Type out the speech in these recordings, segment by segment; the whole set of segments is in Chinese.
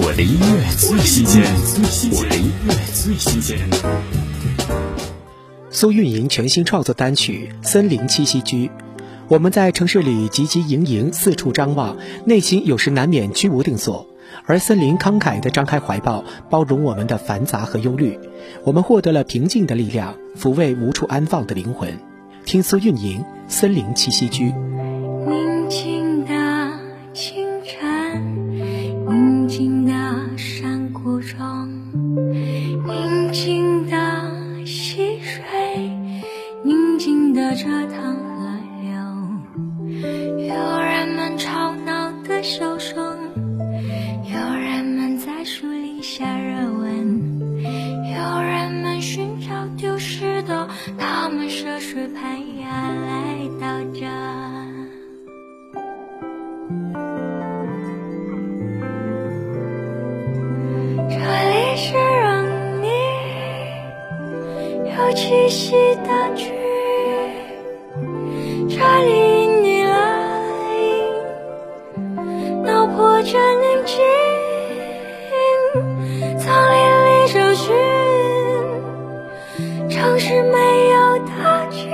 我的音乐最新鲜，我的音乐最新鲜。苏运莹全新创作单曲《森林栖息居》，我们在城市里汲汲营营，四处张望，内心有时难免居无定所。而森林慷慨地张开怀抱，包容我们的繁杂和忧虑。我们获得了平静的力量，抚慰无处安放的灵魂。听苏运莹《森林栖息居》。宁静树林下热吻，有人们寻找丢失的，他们涉水攀崖来到这。这里是让你有栖息的居，这里因你来，脑破着宁静，是没有的景。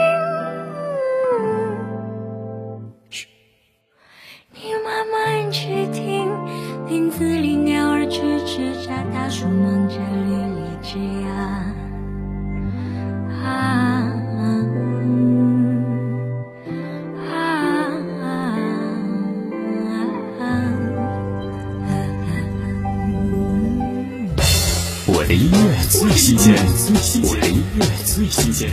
嘘，你慢慢去听，林子里鸟儿吱吱喳，大树忙着绿荔枝的音乐最新鲜，我的音乐最新鲜。